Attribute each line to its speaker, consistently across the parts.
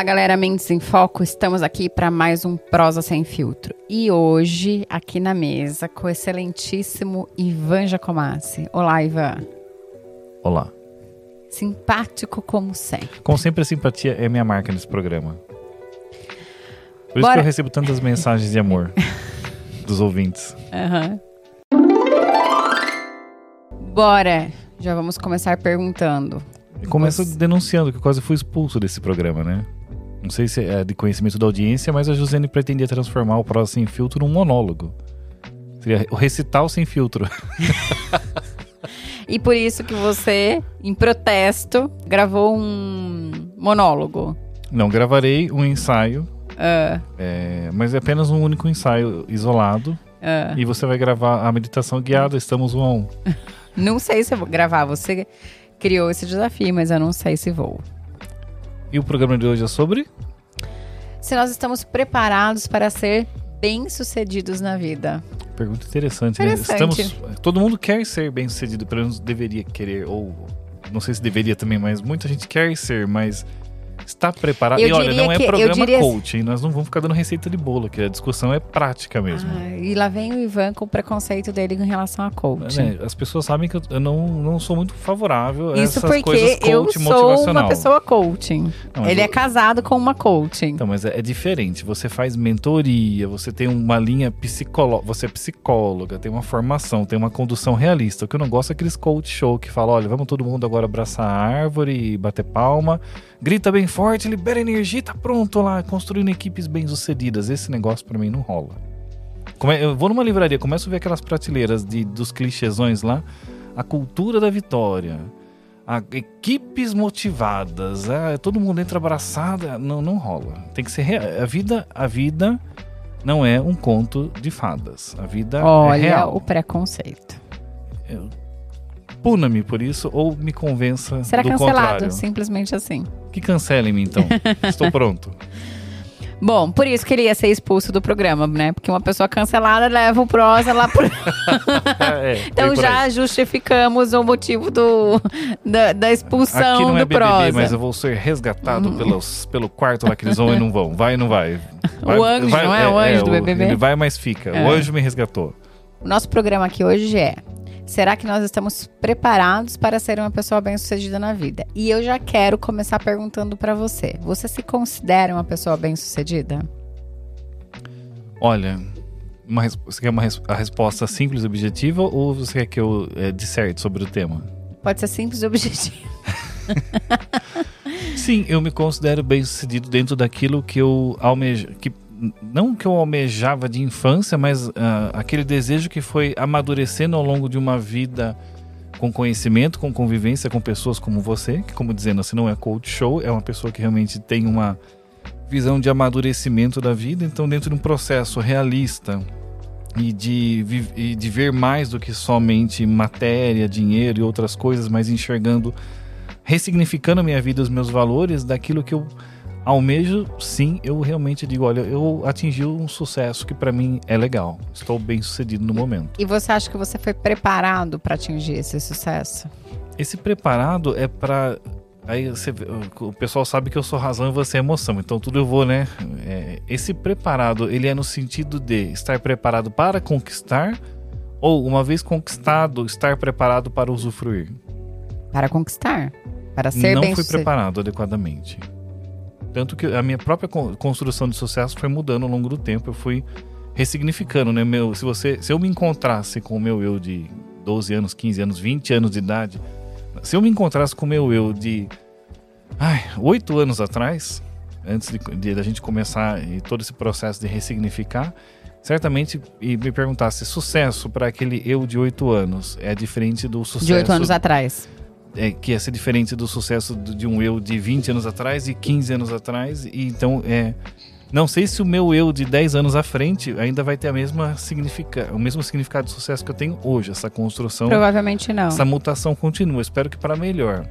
Speaker 1: Fala galera, Mentes em Foco, estamos aqui para mais um Prosa Sem Filtro. E hoje, aqui na mesa, com o excelentíssimo Ivan Jacomassi. Olá, Ivan.
Speaker 2: Olá.
Speaker 1: Simpático como sempre.
Speaker 2: Como sempre, a simpatia é minha marca nesse programa. Por isso
Speaker 1: Bora.
Speaker 2: que eu recebo tantas mensagens de amor dos ouvintes.
Speaker 1: Aham. Bora, já vamos começar perguntando.
Speaker 2: Começo
Speaker 1: Você-
Speaker 2: denunciando que eu quase fui expulso desse programa, né? Não sei se é de conhecimento da audiência, mas a Josiane pretendia transformar o Prosa Sem Filtro num monólogo. Seria o recital sem filtro.
Speaker 1: E por isso que você, em protesto, gravou um monólogo.
Speaker 2: Não, gravarei um ensaio,
Speaker 1: Ah,
Speaker 2: é, mas é apenas um único ensaio isolado.
Speaker 1: ah.
Speaker 2: E você vai gravar a meditação guiada, estamos um a um.
Speaker 1: Não sei se eu vou gravar. Você criou esse desafio, mas eu não sei se vou.
Speaker 2: E o programa de hoje é sobre?
Speaker 1: Se nós estamos preparados para ser bem-sucedidos na vida.
Speaker 2: Pergunta interessante,
Speaker 1: Interessante.
Speaker 2: né? Estamos, todo mundo quer ser bem sucedido, pelo menos deveria querer, ou não sei se deveria também, mas muita gente quer ser, mas está preparado.
Speaker 1: Eu
Speaker 2: e olha, não é
Speaker 1: que-
Speaker 2: programa
Speaker 1: diria-
Speaker 2: coaching, nós não vamos ficar dando receita de bolo, que a discussão é prática mesmo.
Speaker 1: Ah, e lá vem o Ivan com o preconceito dele em relação a coaching.
Speaker 2: Né? As pessoas sabem que eu- não, não sou muito favorável a
Speaker 1: Isso
Speaker 2: essas coisas
Speaker 1: porque
Speaker 2: coach
Speaker 1: eu sou uma pessoa coaching.
Speaker 2: Não,
Speaker 1: Ele
Speaker 2: eu-
Speaker 1: é casado com uma coaching.
Speaker 2: Então, mas é, é diferente. Você faz mentoria, você tem uma linha psicóloga, você é psicóloga, tem uma formação, tem uma condução realista. O que eu não gosto é aqueles coach show que fala, olha, vamos todo mundo agora abraçar a árvore e bater palma, grita bem forte, libera energia, tá pronto lá, construindo equipes bem-sucedidas. Esse negócio pra mim não rola. Come- eu vou numa livraria, começo a ver aquelas prateleiras de, dos clichêsões lá, a cultura da vitória. a- equipes motivadas, ah, todo mundo entra abraçado, não, não rola. Tem que ser rea- a vida, a vida não é um conto de fadas. A vida é
Speaker 1: Olha
Speaker 2: real.
Speaker 1: o preconceito.
Speaker 2: Puna-me por isso ou me convença
Speaker 1: Será
Speaker 2: do
Speaker 1: cancelado,
Speaker 2: contrário.
Speaker 1: simplesmente assim.
Speaker 2: Que cancelem-me então. Estou pronto.
Speaker 1: Bom, por isso que ele ia ser expulso do programa, né? Porque uma pessoa cancelada leva o prosa lá pro.
Speaker 2: É, é,
Speaker 1: então já
Speaker 2: aí.
Speaker 1: justificamos o motivo do, da, da expulsão
Speaker 2: Aqui não é
Speaker 1: do
Speaker 2: BBB,
Speaker 1: prosa.
Speaker 2: mas eu vou ser resgatado pelos, pelo quarto lá que eles vão e não vão. Vai e não vai. vai
Speaker 1: O anjo, não é? O anjo do BBB?
Speaker 2: Ele vai, mas fica.
Speaker 1: É.
Speaker 2: O anjo me resgatou.
Speaker 1: O nosso programa aqui hoje é: será que nós estamos preparados para ser uma pessoa bem-sucedida na vida? E eu já quero começar perguntando para você: você se considera uma pessoa bem-sucedida?
Speaker 2: Olha, uma você quer uma a resposta simples e objetiva ou você quer que eu é, disserte sobre o tema?
Speaker 1: Pode ser simples e objetivo.
Speaker 2: Sim, eu me considero bem sucedido dentro daquilo que eu almejo. Que, não que eu almejava de infância, mas ah, aquele desejo que foi amadurecendo ao longo de uma vida com conhecimento, com convivência com pessoas como você, que, como dizendo, assim, não é coach show, é uma pessoa que realmente tem uma visão de amadurecimento da vida. Então, dentro de um processo realista e de, e de ver mais do que somente matéria, dinheiro e outras coisas, mas enxergando ressignificando a minha vida, os meus valores, daquilo que eu almejo, sim, eu realmente digo, olha, eu atingi um sucesso que pra mim é legal. Estou bem sucedido no momento.
Speaker 1: E você acha que você foi preparado para atingir esse sucesso?
Speaker 2: Esse preparado é pra aí você o- pessoal sabe que eu sou razão e você é emoção, então tudo eu vou, né? É, esse preparado, ele é no sentido de estar preparado para conquistar ou uma vez conquistado, estar preparado para usufruir.
Speaker 1: Para conquistar? Para ser
Speaker 2: não
Speaker 1: bem
Speaker 2: fui preparado adequadamente. Tanto que a minha própria con- construção de sucesso foi mudando ao longo do tempo. Eu fui ressignificando, né? Meu, se você, se eu me encontrasse com o meu eu de 12 anos, 15 anos, 20 anos de idade, se eu me encontrasse com o meu eu de ai, 8 anos atrás, antes de, de da gente começar e todo esse processo de ressignificar, certamente e me perguntasse sucesso para aquele eu de 8 anos é diferente do sucesso
Speaker 1: De oito anos atrás.
Speaker 2: É, que ia ser diferente do sucesso de um eu de 20 anos atrás e 15 anos atrás. E então, é, não sei se o meu eu de 10 anos à frente ainda vai ter a mesma significa, o mesmo significado de sucesso que eu tenho hoje. Essa construção,
Speaker 1: Provavelmente não.
Speaker 2: essa mutação continua. Espero que para melhor.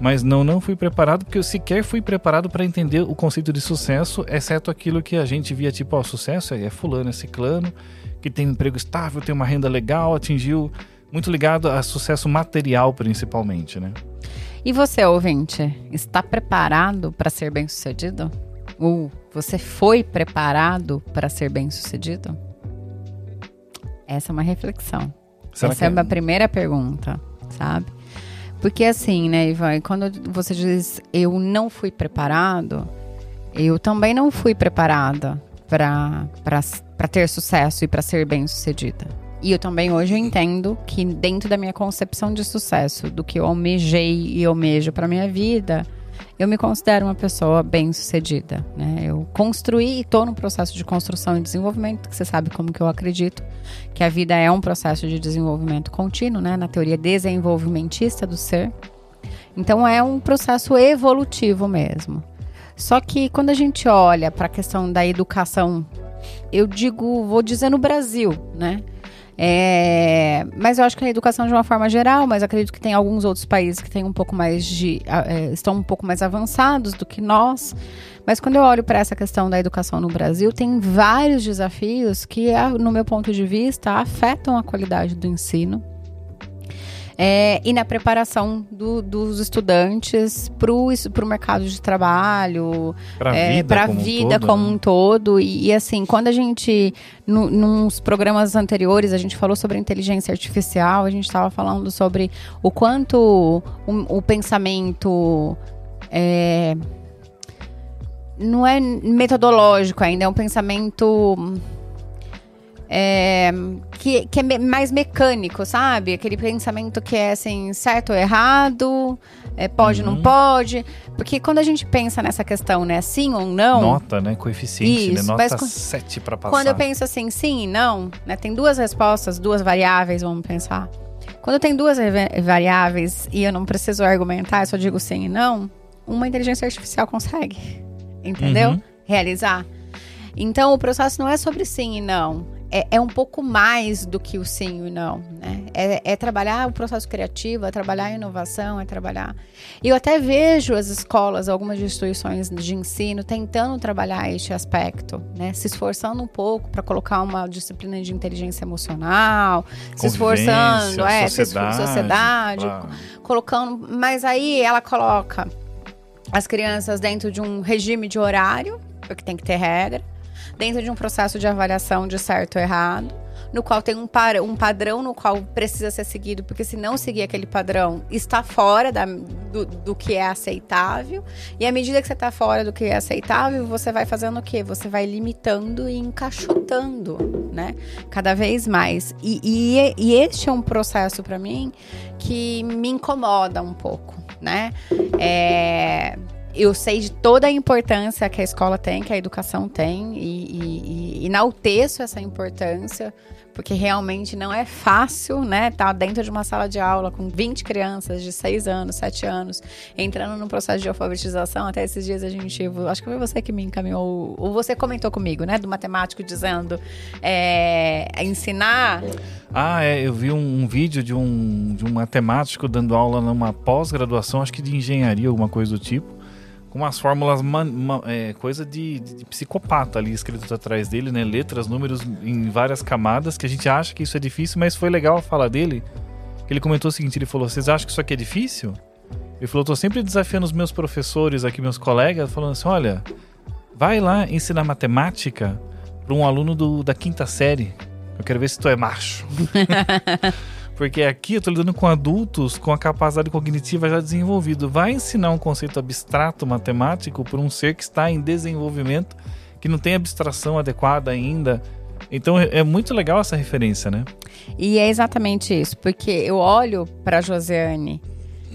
Speaker 2: Mas não, não fui preparado, porque eu sequer fui preparado para entender o conceito de sucesso, exceto aquilo que a gente via tipo, ó, sucesso é fulano, é ciclano, que tem um emprego estável, tem uma renda legal, atingiu muito ligado a sucesso material principalmente, né?
Speaker 1: E você, ouvinte, está preparado para ser bem-sucedido? Ou você foi preparado para ser bem-sucedido? Essa é uma reflexão.
Speaker 2: Será
Speaker 1: Essa é a
Speaker 2: que
Speaker 1: minha primeira pergunta, sabe? Porque assim, né, Ivan, quando você diz eu não fui preparado, eu também não fui preparada para ter sucesso e para ser bem-sucedida. E eu também hoje eu entendo que dentro da minha concepção de sucesso, do que eu almejei e almejo para minha vida, eu me considero uma pessoa bem-sucedida, né? Eu construí e estou no processo de construção e desenvolvimento, que você sabe como que eu acredito, que a vida é um processo de desenvolvimento contínuo, né? Na teoria desenvolvimentista do ser. Então é um processo evolutivo mesmo. Só que quando a gente olha para a questão da educação, eu digo, vou dizer no Brasil, né? É, mas eu acho que a educação de uma forma geral, mas acredito que tem alguns outros países que têm um pouco mais de. É, estão um pouco mais avançados do que nós. Mas quando eu olho para essa questão da educação no Brasil, tem vários desafios que, no meu ponto de vista, afetam a qualidade do ensino é, e na preparação do, dos estudantes para o mercado de trabalho,
Speaker 2: Pra
Speaker 1: é,
Speaker 2: vida
Speaker 1: pra
Speaker 2: como um
Speaker 1: vida
Speaker 2: todo,
Speaker 1: como
Speaker 2: né?
Speaker 1: um todo. E, e, assim, quando a gente, no, nos programas anteriores, a gente falou sobre inteligência artificial, a gente estava falando sobre o quanto o, o pensamento. É, não é metodológico ainda, é um pensamento é, que, que é mais mecânico, sabe? Aquele pensamento que é assim, certo ou errado, é, pode ou
Speaker 2: Uhum.
Speaker 1: não pode. Porque quando a gente pensa nessa questão, né, sim ou não,
Speaker 2: Nota, né? Coeficiente,
Speaker 1: Isso,
Speaker 2: né?
Speaker 1: mas
Speaker 2: Nota
Speaker 1: quan-
Speaker 2: 7 para passar.
Speaker 1: quando eu penso assim, sim e não, né, tem duas respostas, duas variáveis, vamos pensar. Quando tem duas va- variáveis e eu não preciso argumentar, eu só digo sim e não, uma inteligência artificial consegue, entendeu?
Speaker 2: Uhum.
Speaker 1: Realizar. Então, o processo não é sobre sim e não. É, é um pouco mais do que o sim e o não, né? É, é trabalhar o processo criativo, é trabalhar a inovação, é trabalhar... E eu até vejo as escolas, algumas instituições de ensino tentando trabalhar este aspecto, né? Se esforçando um pouco para colocar uma disciplina de inteligência emocional, se esforçando, é, se
Speaker 2: sociedade,
Speaker 1: sociedade,
Speaker 2: claro.
Speaker 1: colocando, mas aí ela coloca as crianças dentro de um regime de horário, porque tem que ter regra, dentro de um processo de avaliação de certo ou errado, no qual tem um, par, um padrão no qual precisa ser seguido, porque se não seguir aquele padrão, está fora da, do, do que é aceitável. E à medida que você está fora do que é aceitável, você vai fazendo o quê? Você vai limitando e encaixotando, né? Cada vez mais. E, e, e este é um processo para mim que me incomoda um pouco, né? É, eu sei de toda a importância que a escola tem, que a educação tem, e, e, e enalteço essa importância, porque realmente não é fácil, né? Estar dentro de uma sala de aula com 20 crianças de 6 anos, 7 anos, entrando no processo de alfabetização. Até esses dias a gente. Acho que foi você que me encaminhou, ou você comentou comigo, né? Do matemático dizendo é, ensinar.
Speaker 2: Ah, é, eu vi um, um vídeo de um, de um matemático dando aula numa pós-graduação, acho que de engenharia, alguma coisa do tipo, com umas fórmulas, man- ma- é, coisa de, de psicopata ali escrito atrás dele, né? Letras, números em várias camadas, que a gente acha que isso é difícil, mas foi legal a fala dele. Ele comentou o seguinte, ele falou, vocês acham que isso aqui é difícil? Ele falou, tô sempre desafiando os meus professores aqui, meus colegas, falando assim, olha, vai lá ensinar matemática para um aluno do, da quinta série. Eu quero ver se tu é macho. Porque aqui eu tô lidando com adultos com a capacidade cognitiva já desenvolvida. Vai ensinar um conceito abstrato matemático por um ser que está em desenvolvimento, que não tem abstração adequada ainda. Então é é muito legal essa referência, né?
Speaker 1: E é exatamente isso, porque eu olho para Josiane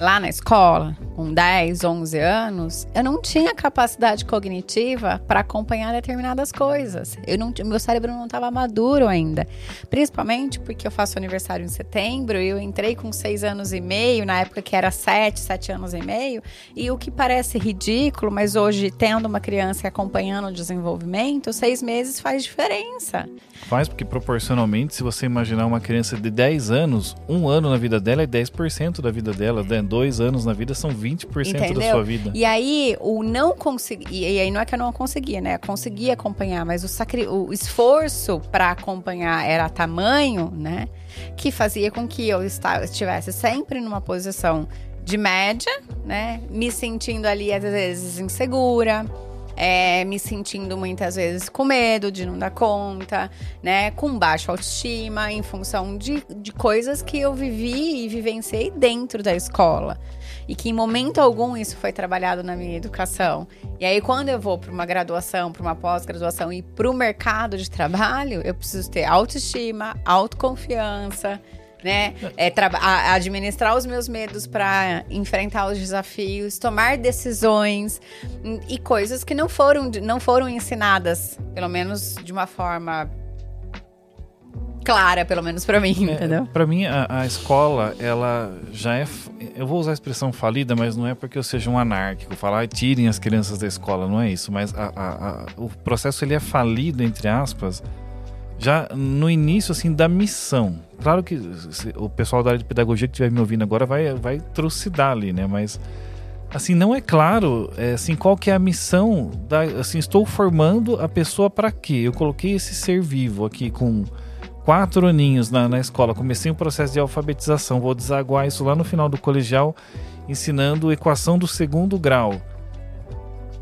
Speaker 1: lá na escola, com 10, 11 anos, eu não tinha capacidade cognitiva para acompanhar determinadas coisas. Eu não, meu cérebro não estava maduro ainda. Principalmente porque eu faço aniversário em setembro e eu entrei com 6 anos e meio, na época que era 7, 7 anos e meio, e o que parece ridículo, mas hoje, tendo uma criança e acompanhando o desenvolvimento, seis meses faz diferença.
Speaker 2: Faz porque proporcionalmente, se você imaginar uma criança de 10 anos, um ano na vida dela é 10% da vida dela, né? dois anos na vida são 20% da
Speaker 1: Entendeu?
Speaker 2: sua vida.
Speaker 1: E aí, o não conseguir. E aí, não é que eu não conseguia, né? Eu conseguia acompanhar, mas o, sacri... o esforço para acompanhar era tamanho, né? Que fazia com que eu estivesse sempre numa posição de média, né? Me sentindo ali, às vezes, insegura. É, me sentindo muitas vezes com medo de não dar conta, né? Com baixa autoestima, em função de, de coisas que eu vivi e vivenciei dentro da escola. E que em momento algum isso foi trabalhado na minha educação. E aí, quando eu vou para uma graduação, para uma pós-graduação e para o mercado de trabalho, eu preciso ter autoestima, autoconfiança né? É, administrar os meus medos para enfrentar os desafios, tomar decisões e coisas que não foram, não foram ensinadas, pelo menos de uma forma clara, pelo menos para mim, é, entendeu?
Speaker 2: Para mim, a, a, escola, ela já é. Eu vou usar a expressão falida, mas não é porque eu seja um anárquico, falar tirem as crianças da escola, não é isso. Mas a, a, o processo ele é falido, entre aspas, já no início assim da missão. Claro que o pessoal da área de pedagogia que estiver me ouvindo agora vai, vai trucidar ali, né? Mas assim não é claro é, assim qual que é a missão da assim estou formando a pessoa para quê? Eu coloquei esse ser vivo aqui com quatro aninhos na, na escola, comecei um processo de alfabetização, vou desaguar isso lá no final do colegial ensinando equação do segundo grau.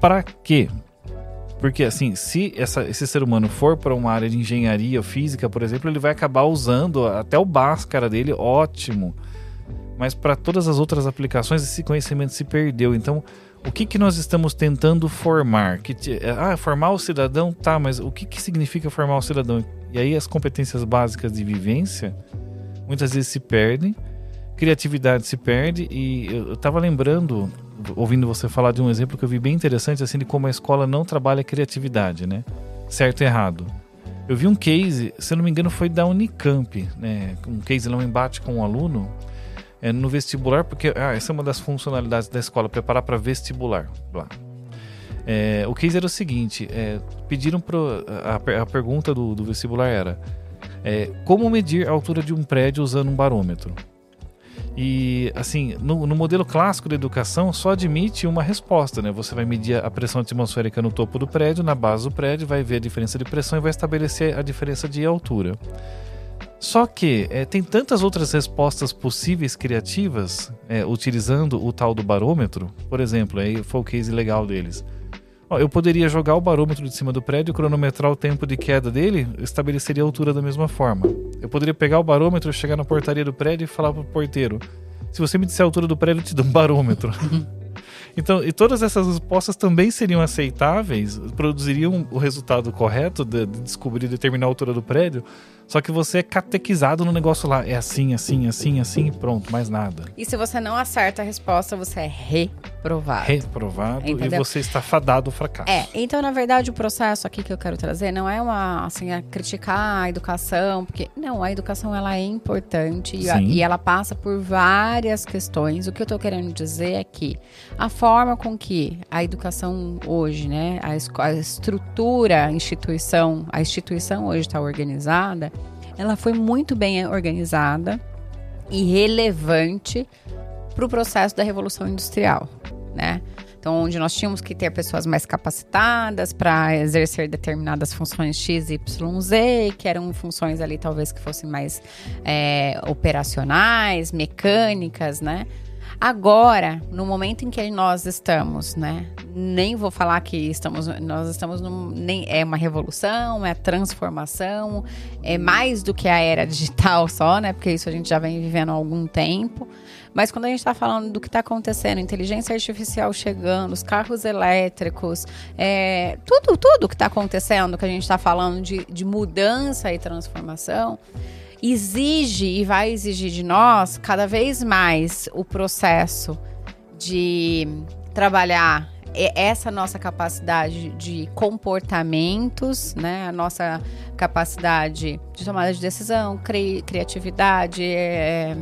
Speaker 2: Para quê? Porque, assim, se essa, esse ser humano for para uma área de engenharia física, por exemplo, ele vai acabar usando até o báscara dele, ótimo. Mas para todas as outras aplicações, esse conhecimento se perdeu. Então, o que, que nós estamos tentando formar? Que, ah, formar o cidadão? Tá, mas o que, que significa formar o cidadão? E aí, as competências básicas de vivência muitas vezes se perdem, criatividade se perde. E eu estava lembrando ouvindo você falar de um exemplo que eu vi bem interessante, assim, de como a escola não trabalha criatividade, né? Certo e errado. Eu vi um case, se eu não me engano, foi da Unicamp, né? Um case lá, um embate com um aluno é, no vestibular, porque ah, essa é uma das funcionalidades da escola, preparar para vestibular. É, o case era o seguinte: é, pediram pro, a, a pergunta do, do vestibular era é, como medir a altura de um prédio usando um barômetro. E, assim, no, no, modelo clássico da educação, só admite uma resposta, né? Você vai medir a pressão atmosférica no topo do prédio, na base do prédio, vai ver a diferença de pressão e vai estabelecer a diferença de altura. Só que é, tem tantas outras respostas possíveis criativas é, utilizando o tal do barômetro. Por exemplo, aí foi o case legal deles. Ó, eu poderia jogar o barômetro de cima do prédio, cronometrar o tempo de queda dele, estabeleceria a altura da mesma forma. Eu poderia pegar o barômetro, chegar na portaria do prédio e falar pro porteiro: se você me disser a altura do prédio, eu te dou um barômetro. Então, e todas essas respostas também seriam aceitáveis, produziriam o resultado correto de, de descobrir e determinar a altura do prédio, só que você é catequizado no negócio lá. É assim, assim, assim, assim, pronto, mais nada.
Speaker 1: E se você não acerta a resposta, você é reprovado.
Speaker 2: Reprovado Entendeu? e você está fadado ao fracasso.
Speaker 1: É, então na verdade o processo aqui que eu quero trazer não é uma, assim, a criticar a educação, porque não, a educação ela é importante e, a, e ela passa por várias questões. O que eu estou querendo dizer é que a forma com que a educação hoje, né, a, a estrutura, a instituição, a instituição hoje está organizada, ela foi muito bem organizada e relevante para o processo da revolução industrial, né? Então, onde nós tínhamos que ter pessoas mais capacitadas para exercer determinadas funções X, Y, Z, que eram funções ali talvez que fossem mais é, operacionais, mecânicas, né? Agora, no momento em que nós estamos, né? Nem vou falar que estamos, nós estamos num, nem é uma revolução, é transformação, é mais do que a era digital só, né? Porque isso a gente já vem vivendo há algum tempo. Mas quando a gente está falando do que está acontecendo, inteligência artificial chegando, os carros elétricos, é, tudo, tudo que está acontecendo, que a gente está falando de, de mudança e transformação, exige e vai exigir de nós cada vez mais o processo de trabalhar essa nossa capacidade de comportamentos, né? A nossa capacidade de tomada de decisão, cri criatividade, é,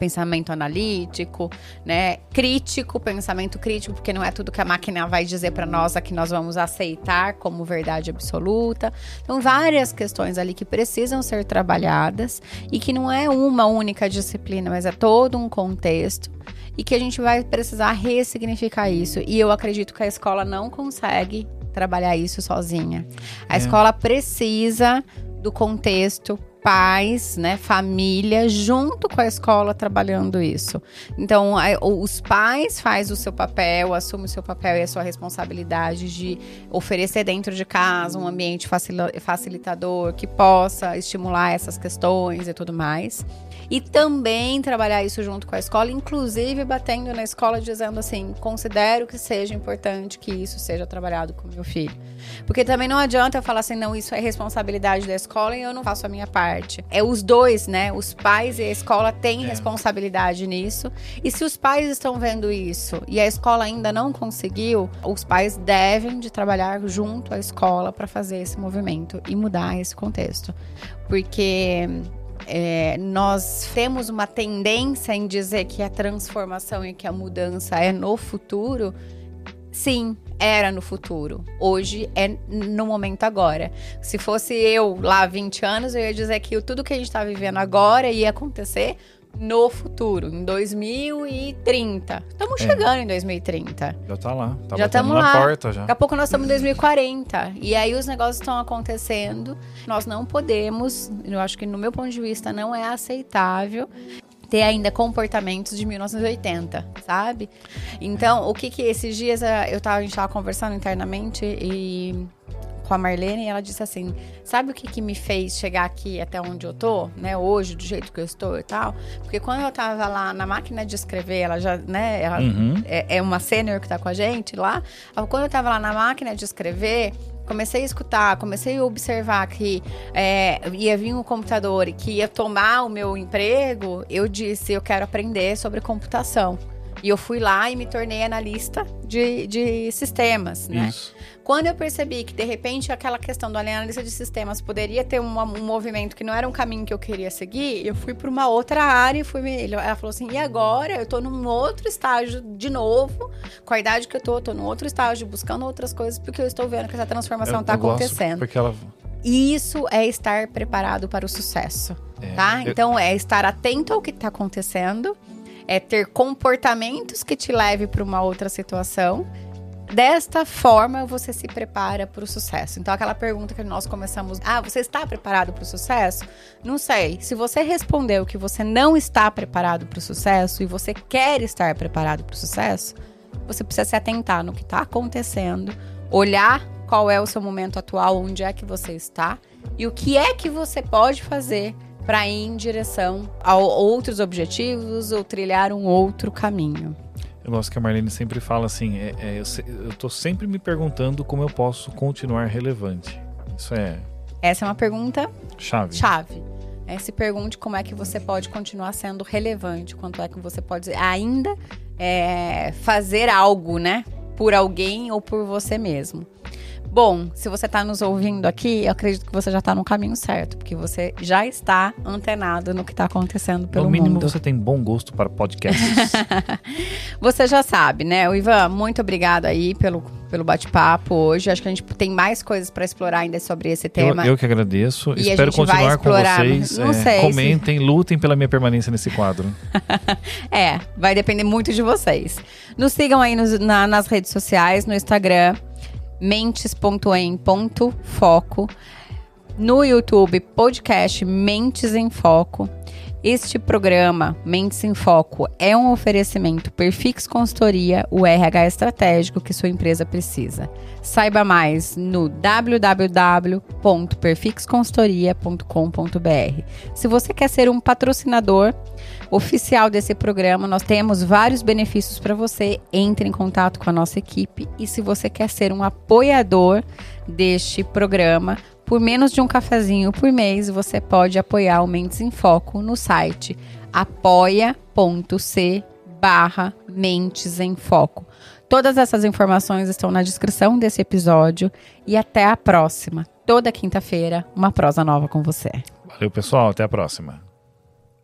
Speaker 1: pensamento analítico, né? Crítico, pensamento crítico, porque não é tudo que a máquina vai dizer para nós a que nós vamos aceitar como verdade absoluta. Então, várias questões ali que precisam ser trabalhadas e que não é uma única disciplina, mas é todo um contexto e que a gente vai precisar ressignificar isso. E eu acredito que a escola não consegue trabalhar isso sozinha. A é. escola precisa do contexto pais, né, família, junto com a escola trabalhando isso. Então, a, os pais faz o seu papel, assume o seu papel e a sua responsabilidade de oferecer dentro de casa um ambiente facilitador que possa estimular essas questões e tudo mais. E também trabalhar isso junto com a escola, inclusive batendo na escola dizendo assim: considero que seja importante que isso seja trabalhado com meu filho. Porque também não adianta eu falar assim, não, isso é responsabilidade da escola e eu não faço a minha parte. É os dois, né? Os pais e a escola têm é. responsabilidade nisso. E se os pais estão vendo isso e a escola ainda não conseguiu, os pais devem de trabalhar junto à escola para fazer esse movimento e mudar esse contexto. Porque é, nós temos uma tendência em dizer que a transformação e que a mudança é no futuro. Sim, era no futuro. Hoje é no momento agora. Se fosse eu lá 20 anos, eu ia dizer que tudo que a gente está vivendo agora ia acontecer no futuro, em 2030. Estamos é. chegando em 2030.
Speaker 2: Já tá lá. Tá
Speaker 1: já estamos lá. porta já. Daqui a pouco nós estamos em 2040. E aí os negócios estão acontecendo. Nós não podemos, eu acho que no meu ponto de vista não é aceitável ter ainda comportamentos de 1980, sabe? Então, o que que esses dias eh, eu tava, a gente tava conversando internamente e com a Marlene e ela disse assim: Sabe o que, que me fez chegar aqui até onde eu tô, né? Hoje, do jeito que eu estou e tal? Porque quando eu tava lá na máquina de escrever, ela já, né? Ela uhum. é, é, uma sênior que tá com a gente lá. Quando eu tava lá na máquina de escrever, comecei a escutar, comecei a observar que é, ia vir um computador e que ia tomar o meu emprego, eu disse: Eu quero aprender sobre computação. E eu fui lá e me tornei analista de, de sistemas, né? Isso. Quando eu percebi que, de repente, aquela questão do analista de sistemas poderia ter uma, um movimento que não era um caminho que eu queria seguir, eu fui para uma outra área e fui... Ela falou assim, e agora? Eu estou num outro estágio de novo, com a idade que eu tô, eu tô num outro estágio, buscando outras coisas, porque eu estou vendo que essa transformação está acontecendo.
Speaker 2: Porque ela...
Speaker 1: Isso é estar preparado para o sucesso, é, tá? Eu... Então, é estar atento ao que está acontecendo é ter comportamentos que te leve para uma outra situação. Desta forma, você se prepara para o sucesso. Então, aquela pergunta que nós começamos: Ah, você está preparado para o sucesso? Não sei. Se você respondeu que você não está preparado para o sucesso e você quer estar preparado para o sucesso, você precisa se atentar no que está acontecendo, olhar qual é o seu momento atual, onde é que você está e o que é que você pode fazer para ir em direção a outros objetivos ou trilhar um outro caminho.
Speaker 2: Eu gosto que a Marlene sempre fala assim: é, é, eu, estou sempre me perguntando como eu posso continuar relevante. Isso é.
Speaker 1: Essa é uma pergunta
Speaker 2: chave.
Speaker 1: Chave. É, se pergunte como é que você pode continuar sendo relevante, quanto é que você pode ainda é, fazer algo, né? Por alguém ou por você mesmo. Bom, se você está nos ouvindo aqui, eu acredito que você já está no caminho certo, porque você já está antenado no que está acontecendo pelo mundo.
Speaker 2: No mínimo,
Speaker 1: mundo.
Speaker 2: você tem bom gosto para podcasts.
Speaker 1: você já sabe, né? O Ivan, muito obrigado aí pelo, pelo bate-papo hoje. Acho que a gente tem mais coisas para explorar ainda sobre esse tema.
Speaker 2: Eu, eu que agradeço. E Espero continuar com vocês. Não é, sei comentem, se... lutem pela minha permanência nesse quadro.
Speaker 1: é, vai depender muito de vocês. Nos sigam aí nos, na, nas redes sociais, no Instagram mentes.em.foco. No YouTube, podcast Mentes em Foco. Este programa, Mentes em Foco, é um oferecimento Perfix Consultoria, o RH estratégico que sua empresa precisa. Saiba mais no www.perfixconsultoria.com.br. Se você quer ser um patrocinador oficial desse programa, nós temos vários benefícios para você. Entre em contato com a nossa equipe e se você quer ser um apoiador deste programa, por menos de um cafezinho por mês, você pode apoiar o Mentes em Foco no site apoia.c barra Mentes em Foco. Todas essas informações estão na descrição desse episódio e até a próxima. Toda quinta-feira, uma prosa nova com você.
Speaker 2: Valeu, pessoal. Até a próxima.